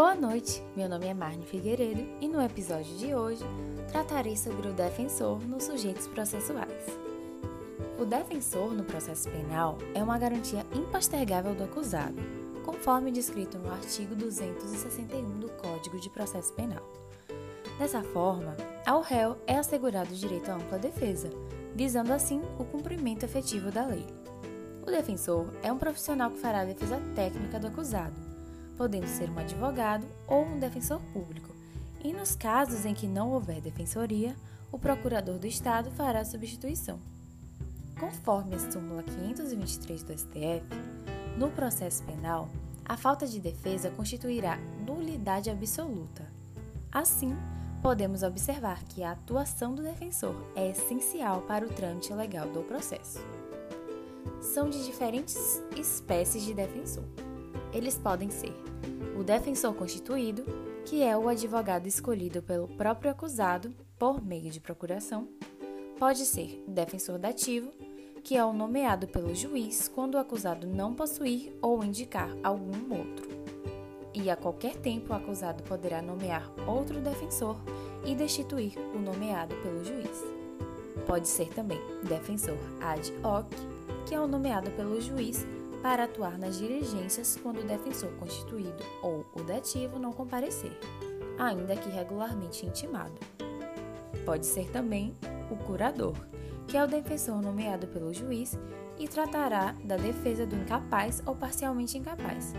Boa noite, meu nome é Marne Figueiredo e no episódio de hoje tratarei sobre o defensor nos sujeitos processuais. O defensor no processo penal é uma garantia impostergável do acusado, conforme descrito no artigo 261 do Código de Processo Penal. Dessa forma, ao réu é assegurado o direito à ampla defesa, visando assim o cumprimento efetivo da lei. O defensor é um profissional que fará a defesa técnica do acusado podendo ser um advogado ou um defensor público, e nos casos em que não houver defensoria, o procurador do Estado fará a substituição. Conforme a súmula 523 do STF, no processo penal, a falta de defesa constituirá nulidade absoluta. Assim, podemos observar que a atuação do defensor é essencial para o trâmite legal do processo. São de diferentes espécies de defensor. Eles podem ser o defensor constituído, que é o advogado escolhido pelo próprio acusado por meio de procuração, pode ser defensor dativo, que é o nomeado pelo juiz quando o acusado não possuir ou indicar algum outro. E a qualquer tempo o acusado poderá nomear outro defensor e destituir o nomeado pelo juiz. Pode ser também defensor ad hoc, que é o nomeado pelo juiz para atuar nas diligências quando o defensor constituído ou o dativo não comparecer, ainda que regularmente intimado. Pode ser também o curador, que é o defensor nomeado pelo juiz e tratará da defesa do incapaz ou parcialmente incapaz,